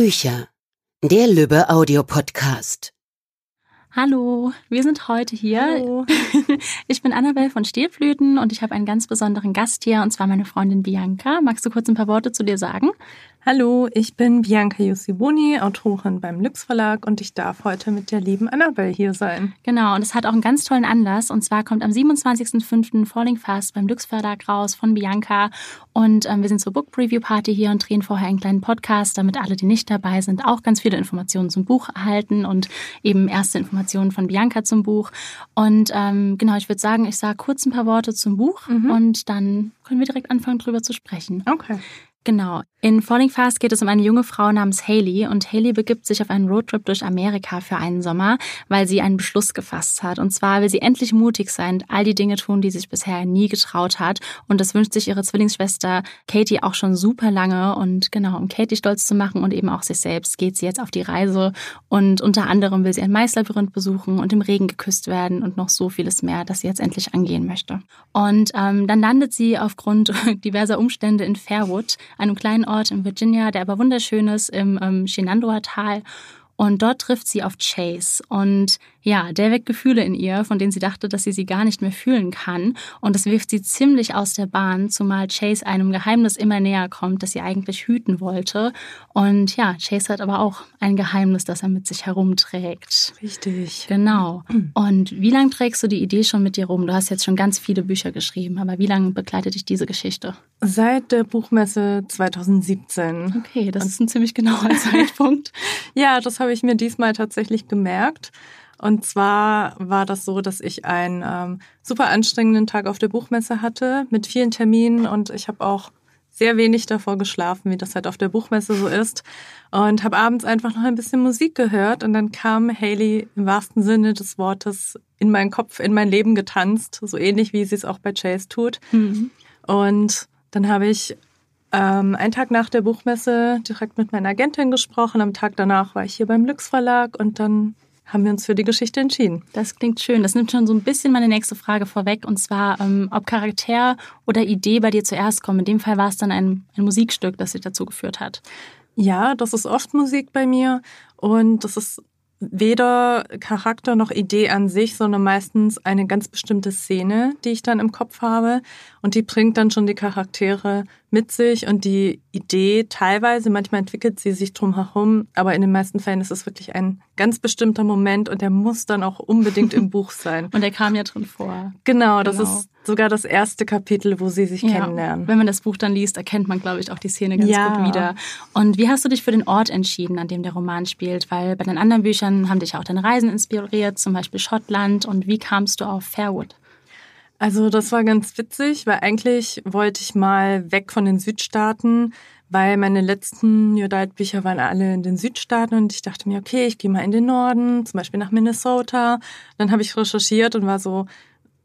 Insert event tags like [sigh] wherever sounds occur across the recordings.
Bücher. Der Lübbe Audiopodcast. Hallo, wir sind heute hier. Hallo. [laughs] Ich bin Annabelle von Stehflöten und ich habe einen ganz besonderen Gast hier und zwar meine Freundin Bianca. Magst du kurz ein paar Worte zu dir sagen? Hallo, ich bin Bianca Jussiboni, Autorin beim Lux Verlag und ich darf heute mit der lieben Annabelle hier sein. Genau, und es hat auch einen ganz tollen Anlass. Und zwar kommt am 27.05. Falling Fast beim Lux Verlag raus von Bianca. Und ähm, wir sind zur Book Preview Party hier und drehen vorher einen kleinen Podcast, damit alle, die nicht dabei sind, auch ganz viele Informationen zum Buch erhalten und eben erste Informationen von Bianca zum Buch. Und ähm, genau, ich würde sagen, ich sage kurz ein paar Worte zum Buch Mhm. und dann können wir direkt anfangen, drüber zu sprechen. Okay. Genau. In Falling Fast geht es um eine junge Frau namens Haley und Haley begibt sich auf einen Roadtrip durch Amerika für einen Sommer, weil sie einen Beschluss gefasst hat. Und zwar will sie endlich mutig sein, all die Dinge tun, die sie sich bisher nie getraut hat. Und das wünscht sich ihre Zwillingsschwester Katie auch schon super lange. Und genau, um Katie stolz zu machen und eben auch sich selbst, geht sie jetzt auf die Reise. Und unter anderem will sie ein Maislabyrinth besuchen und im Regen geküsst werden und noch so vieles mehr, das sie jetzt endlich angehen möchte. Und ähm, dann landet sie aufgrund [laughs] diverser Umstände in Fairwood, einem kleinen Ort in Virginia, der aber wunderschön ist, im ähm, Shenandoah-Tal. Und dort trifft sie auf Chase. Und ja, der weckt Gefühle in ihr, von denen sie dachte, dass sie sie gar nicht mehr fühlen kann. Und das wirft sie ziemlich aus der Bahn, zumal Chase einem Geheimnis immer näher kommt, das sie eigentlich hüten wollte. Und ja, Chase hat aber auch ein Geheimnis, das er mit sich herumträgt. Richtig. Genau. Und wie lange trägst du die Idee schon mit dir rum? Du hast jetzt schon ganz viele Bücher geschrieben, aber wie lange begleitet dich diese Geschichte? Seit der Buchmesse 2017. Okay, das ist ein ziemlich genauer [laughs] Zeitpunkt. Ja, das habe ich mir diesmal tatsächlich gemerkt. Und zwar war das so, dass ich einen ähm, super anstrengenden Tag auf der Buchmesse hatte mit vielen Terminen und ich habe auch sehr wenig davor geschlafen, wie das halt auf der Buchmesse so ist. Und habe abends einfach noch ein bisschen Musik gehört und dann kam Haley im wahrsten Sinne des Wortes in meinen Kopf, in mein Leben getanzt, so ähnlich wie sie es auch bei Chase tut. Mhm. Und dann habe ich ähm, einen Tag nach der Buchmesse direkt mit meiner Agentin gesprochen. Am Tag danach war ich hier beim Lux Verlag und dann haben wir uns für die Geschichte entschieden. Das klingt schön. Das nimmt schon so ein bisschen meine nächste Frage vorweg. Und zwar, ähm, ob Charakter oder Idee bei dir zuerst kommen. In dem Fall war es dann ein, ein Musikstück, das dich dazu geführt hat. Ja, das ist oft Musik bei mir und das ist weder Charakter noch Idee an sich, sondern meistens eine ganz bestimmte Szene, die ich dann im Kopf habe und die bringt dann schon die Charaktere mit sich und die Idee teilweise, manchmal entwickelt sie sich drum herum, aber in den meisten Fällen ist es wirklich ein ganz bestimmter Moment und der muss dann auch unbedingt im [laughs] Buch sein. Und der kam ja drin vor. Genau, das Genau. ist sogar das erste Kapitel, wo sie sich kennenlernen. Wenn man das Buch dann liest, erkennt man, glaube ich, auch die Szene ganz Ja. gut wieder. Und wie hast du dich für den Ort entschieden, an dem der Roman spielt? Weil bei den anderen Büchern haben dich auch deine Reisen inspiriert, zum Beispiel Schottland. Und wie kamst du auf Fairwood? Also das war ganz witzig, weil eigentlich wollte ich mal weg von den Südstaaten, weil meine letzten New Adult Bücher waren alle in den Südstaaten und ich dachte mir, okay, ich gehe mal in den Norden, zum Beispiel nach Minnesota. Dann habe ich recherchiert und war so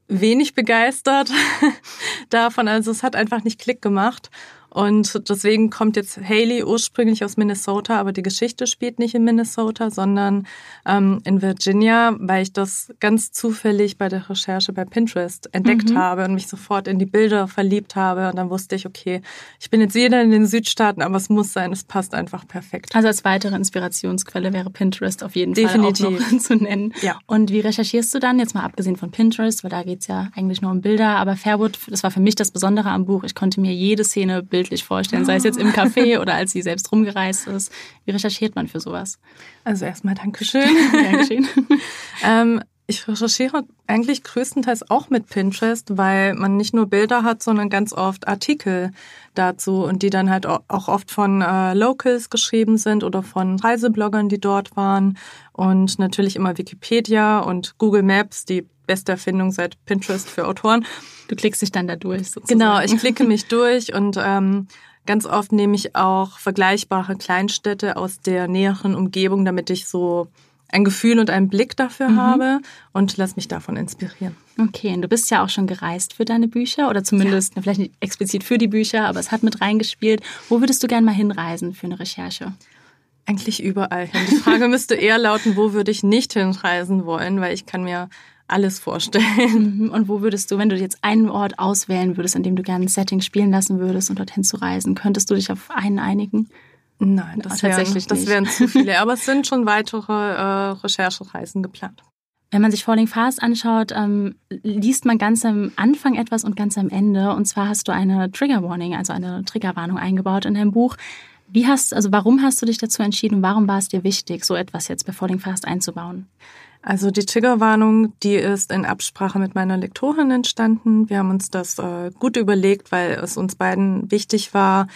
wenig begeistert [laughs] davon. Also es hat einfach nicht Klick gemacht. Und deswegen kommt jetzt Haley ursprünglich aus Minnesota, aber die Geschichte spielt nicht in Minnesota, sondern ähm, in Virginia, weil ich das ganz zufällig bei der Recherche bei Pinterest entdeckt Mhm. habe und mich sofort in die Bilder verliebt habe. Und dann wusste ich, okay, ich bin jetzt wieder in den Südstaaten, aber es muss sein, es passt einfach perfekt. Also als weitere Inspirationsquelle wäre Pinterest auf jeden Fall Definitiv. auch noch [laughs] zu nennen. Ja. Und wie recherchierst du dann, jetzt mal abgesehen von Pinterest, weil da geht's ja eigentlich nur um Bilder, aber Fairwood, das war für mich das Besondere am Buch. Ich konnte mir jede Szene bildlich vorstellen, sei es jetzt im Café [laughs] oder als sie selbst rumgereist ist. Wie recherchiert man für sowas? Also erstmal Dankeschön. [laughs] Geschehen. [laughs] Ähm, ich recherchiere eigentlich größtenteils auch mit Pinterest, weil man nicht nur Bilder hat, sondern ganz oft Artikel dazu und die dann halt au- auch oft von äh, Locals geschrieben sind oder von Reisebloggern, die dort waren und natürlich immer Wikipedia und Google Maps, die beste Erfindung seit Pinterest für Autoren. Du klickst dich dann da durch sozusagen. Genau, ich klicke [laughs] mich durch und ähm, ganz oft nehme ich auch vergleichbare Kleinstädte aus der näheren Umgebung, damit ich so ein Gefühl und einen Blick dafür Mhm. habe und lass mich davon inspirieren. Okay, und du bist ja auch schon gereist für deine Bücher oder zumindest, na, vielleicht nicht explizit für die Bücher, aber es hat mit reingespielt. Wo würdest du gern mal hinreisen für eine Recherche? Eigentlich überall hin. Die Frage [laughs] müsste eher lauten, wo würde ich nicht hinreisen wollen, weil ich kann mir alles vorstellen. [laughs] Und wo würdest du, wenn du jetzt einen Ort auswählen würdest, an dem du gerne ein Setting spielen lassen würdest und dorthin zu reisen, könntest du dich auf einen einigen? Nein, das tatsächlich wären, das wären zu viele. Aber es sind schon weitere äh, Recherchereisen geplant. Wenn man sich Falling Fast anschaut, ähm, liest man ganz am Anfang etwas und ganz am Ende. Und zwar hast du eine Trigger Warning, also eine Triggerwarnung eingebaut in deinem Buch. Wie hast, also warum hast du dich dazu entschieden? Warum war es dir wichtig, so etwas jetzt bei Falling Fast einzubauen? Also die Triggerwarnung, die ist in Absprache mit meiner Lektorin entstanden. Wir haben uns das äh, gut überlegt, weil es uns beiden wichtig war,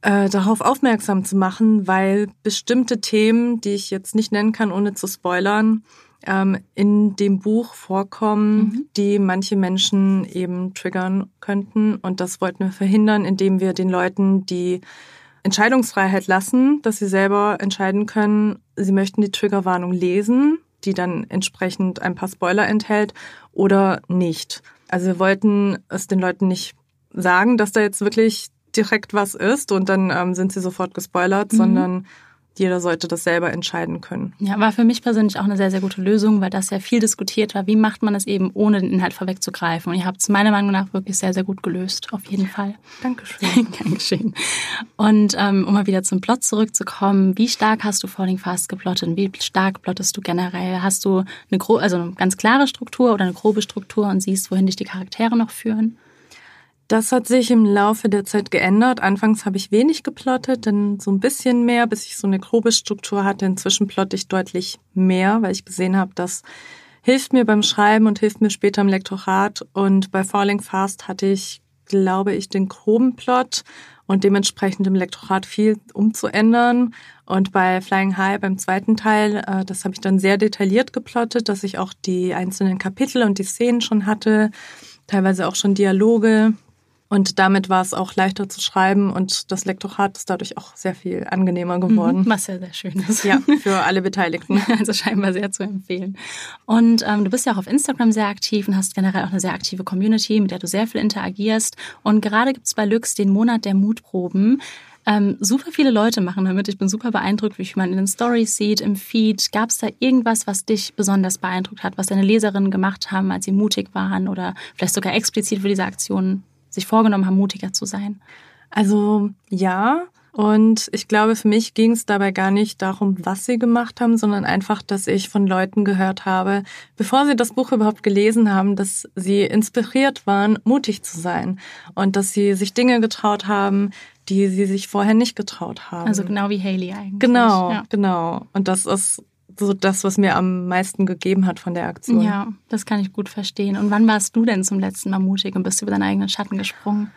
äh, darauf aufmerksam zu machen, weil bestimmte Themen, die ich jetzt nicht nennen kann, ohne zu spoilern, ähm, in dem Buch vorkommen, mhm. die manche Menschen eben triggern könnten. Und das wollten wir verhindern, indem wir den Leuten die Entscheidungsfreiheit lassen, dass sie selber entscheiden können, sie möchten die Triggerwarnung lesen, die dann entsprechend ein paar Spoiler enthält, oder nicht. Also wir wollten es den Leuten nicht sagen, dass da jetzt wirklich direkt was ist und dann ähm, sind sie sofort gespoilert, mhm. sondern jeder sollte das selber entscheiden können. Ja, war für mich persönlich auch eine sehr, sehr gute Lösung, weil das ja viel diskutiert war. Wie macht man es eben, ohne den Inhalt vorwegzugreifen? Und ihr habt es meiner Meinung nach wirklich sehr, sehr gut gelöst, auf jeden Fall. Dankeschön. [laughs] Dankeschön. Und ähm, um mal wieder zum Plot zurückzukommen, wie stark hast du Falling Fast geplottet? Wie stark plottest du generell? Hast du eine, gro also eine ganz klare Struktur oder eine grobe Struktur und siehst, wohin dich die Charaktere noch führen? Das hat sich im Laufe der Zeit geändert. Anfangs habe ich wenig geplottet, dann so ein bisschen mehr, bis ich so eine grobe Struktur hatte. Inzwischen plotte ich deutlich mehr, weil ich gesehen habe, das hilft mir beim Schreiben und hilft mir später im Lektorat. Und bei Falling Fast hatte ich, glaube ich, den groben Plot und dementsprechend im Lektorat viel umzuändern. Und bei Flying High beim zweiten Teil, äh, das habe ich dann sehr detailliert geplottet, dass ich auch die einzelnen Kapitel und die Szenen schon hatte, teilweise auch schon Dialoge. Und damit war es auch leichter zu schreiben und das Lektorat ist dadurch auch sehr viel angenehmer geworden. Mhm, was ja sehr schön ist. Ja, [laughs] für alle Beteiligten. Also scheinbar sehr zu empfehlen. Und ähm, du bist ja auch auf Instagram sehr aktiv und hast generell auch eine sehr aktive Community, mit der du sehr viel interagierst. Und gerade gibt es bei Lux den Monat der Mutproben. Ähm, super viele Leute machen damit. Ich bin super beeindruckt, wie man in den Stories sieht, im Feed. Gab es da irgendwas, was dich besonders beeindruckt hat, was deine Leserinnen gemacht haben, als sie mutig waren oder vielleicht sogar explizit für diese Aktion sich vorgenommen haben, mutiger zu sein? Also ja. Und ich glaube, für mich ging es dabei gar nicht darum, was sie gemacht haben, sondern einfach, dass ich von Leuten gehört habe, bevor sie das Buch überhaupt gelesen haben, dass sie inspiriert waren, mutig zu sein und dass sie sich Dinge getraut haben, die sie sich vorher nicht getraut haben. Also genau wie Haley eigentlich. Genau, ja. genau. Und das ist so das, was mir am meisten gegeben hat von der Aktion. Ja, das kann ich gut verstehen. Und wann warst du denn zum letzten Mal mutig und bist über deinen eigenen Schatten gesprungen?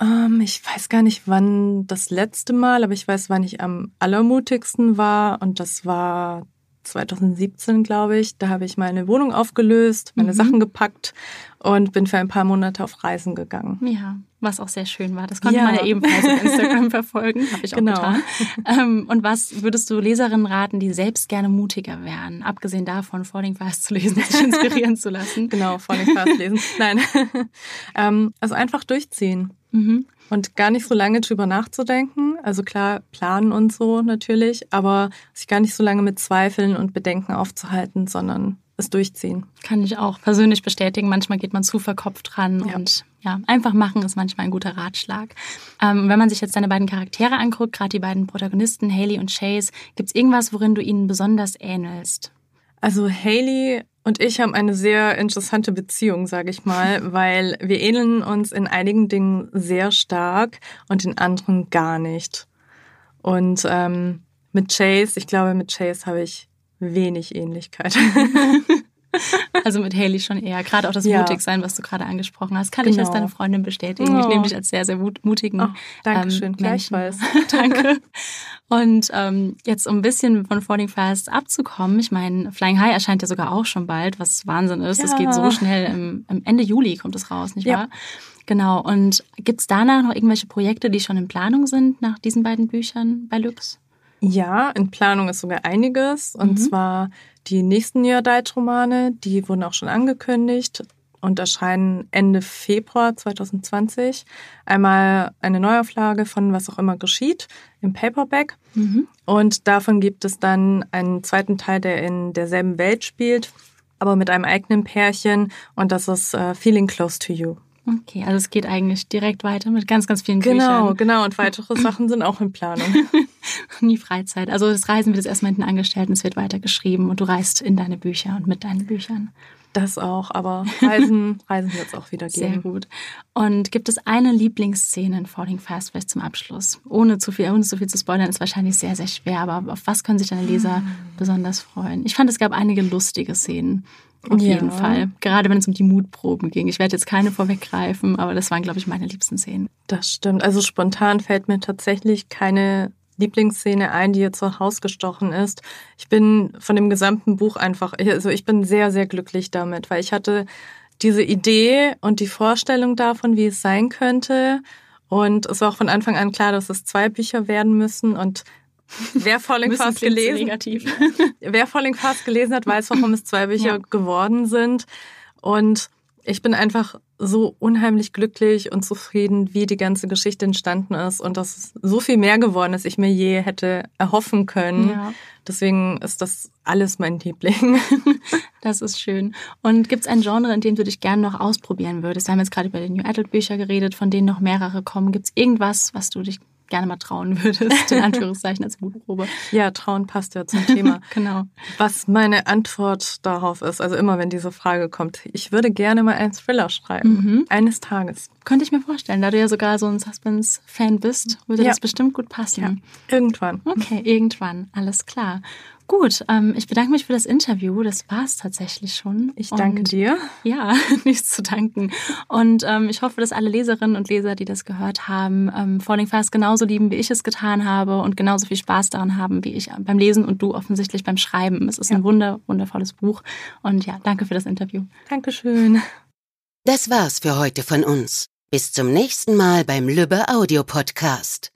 Ähm, ich weiß gar nicht, wann das letzte Mal, aber ich weiß, wann ich am allermutigsten war. Und das war 2017, glaube ich. Da habe ich meine Wohnung aufgelöst, meine mhm. Sachen gepackt und bin für ein paar Monate auf Reisen gegangen. Ja, was auch sehr schön war. Das konnte ja. man ja ebenfalls auf Instagram [laughs] verfolgen, habe ich auch genau. getan. Ähm, und was würdest du Leserinnen raten, die selbst gerne mutiger wären, abgesehen davon, Falling Fast zu lesen, sich inspirieren zu lassen? [laughs] Genau, Falling Fast lesen. Nein, [laughs] ähm, also einfach durchziehen. Mhm. Und gar nicht so lange drüber nachzudenken. Also klar, planen und so natürlich, aber sich gar nicht so lange mit Zweifeln und Bedenken aufzuhalten, sondern es durchziehen. Kann ich auch persönlich bestätigen. Manchmal geht man zu verkopft dran ja. und ja, einfach machen ist manchmal ein guter Ratschlag. Ähm, wenn man sich jetzt deine beiden Charaktere anguckt, gerade die beiden Protagonisten, Haley und Chase, gibt es irgendwas, worin du ihnen besonders ähnelst? Also Haley und ich haben eine sehr interessante Beziehung, sage ich mal, [laughs] weil wir ähneln uns in einigen Dingen sehr stark und in anderen gar nicht. Und ähm, mit Chase, ich glaube, mit Chase habe ich wenig Ähnlichkeit. [laughs] [laughs] [laughs] Also mit Haley schon eher. Gerade auch das ja. Mutigsein, was du gerade angesprochen hast, kann genau. ich als deine Freundin bestätigen. Oh. Ich nehme dich als sehr, sehr mutigen oh, Dankeschön, ähm, gleichfalls. [laughs] [laughs] Danke. Und ähm, jetzt um ein bisschen von Falling Fast abzukommen, ich meine, Flying High erscheint ja sogar auch schon bald, was Wahnsinn ist. Es ja. geht so schnell, im, im, Ende Juli kommt es raus, nicht ja. wahr? Genau. Und gibt es danach noch irgendwelche Projekte, die schon in Planung sind nach diesen beiden Büchern bei Lux? Ja, in Planung ist sogar einiges. Und mhm. zwar die nächsten New Adult-Romane, die wurden auch schon angekündigt und erscheinen Ende Februar 2020. Einmal eine Neuauflage von Was auch immer geschieht im Paperback. Mhm. Und davon gibt es dann einen zweiten Teil, der in derselben Welt spielt, aber mit einem eigenen Pärchen. Und das ist uh, Feeling Close to You. Okay, also es geht eigentlich direkt weiter mit ganz, ganz vielen genau, Büchern. Genau, Und weitere Sachen sind auch in Planung. [laughs] Nie Freizeit. Also das Reisen wird jetzt erstmal hinten angestellt und es wird weiter geschrieben und du reist in deine Bücher und mit deinen Büchern. Das auch, aber Reisen, [laughs] Reisen wird es auch wieder geben. Sehr gut. Und gibt es eine Lieblingsszene in Falling Fast vielleicht zum Abschluss? Ohne zu viel, ohne zu viel zu spoilern, ist wahrscheinlich sehr, sehr schwer, aber auf was können sich deine Leser hm. besonders freuen? Ich fand, es gab einige lustige Szenen. Auf ja. jeden Fall. Gerade wenn es um die Mutproben ging. Ich werde jetzt keine vorweggreifen, aber das waren, glaube ich, meine liebsten Szenen. Das stimmt. Also spontan fällt mir tatsächlich keine Lieblingsszene ein, die jetzt so hausgestochen ist. Ich bin von dem gesamten Buch einfach, also ich bin sehr, sehr glücklich damit, weil ich hatte diese Idee und die Vorstellung davon, wie es sein könnte. Und es war auch von Anfang an klar, dass es zwei Bücher werden müssen. Und [laughs] wer Falling Fast gelesen, [laughs] wer Falling Fast gelesen hat, weiß, warum es zwei Bücher ja. geworden sind. Und ich bin einfach so unheimlich glücklich und zufrieden, wie die ganze Geschichte entstanden ist und dass es so viel mehr geworden ist, ich mir je hätte erhoffen können. Ja. Deswegen ist das alles mein Liebling. [laughs] Das ist schön. Und gibt es ein Genre, in dem du dich gerne noch ausprobieren würdest? Wir haben jetzt gerade über die New Adult Bücher geredet, von denen noch mehrere kommen. Gibt es irgendwas, was du dich gerne mal trauen [laughs] würdest, in Anführungszeichen als Mutprobe. Ja, trauen passt ja zum Thema. [laughs] genau. Was meine Antwort darauf ist, also immer wenn diese Frage kommt, ich würde gerne mal einen Thriller schreiben, mhm. eines Tages. Könnte ich mir vorstellen, da du ja sogar so ein Suspense-Fan bist, würde ja. das bestimmt gut passen. Ja, irgendwann. Okay, irgendwann, alles klar. Gut, ähm, ich bedanke mich für das Interview. Das war es tatsächlich schon. Ich danke und, dir. Ja, [laughs] nichts zu danken. Und ähm, ich hoffe, dass alle Leserinnen und Leser, die das gehört haben, ähm, Falling Fast genauso lieben, wie ich es getan habe und genauso viel Spaß daran haben, wie ich beim Lesen und du offensichtlich beim Schreiben. Es ist ja. ein wunder, wundervolles Buch. Und ja, danke für das Interview. Dankeschön. Das war's für heute von uns. Bis zum nächsten Mal beim Lübbe Audio Podcast.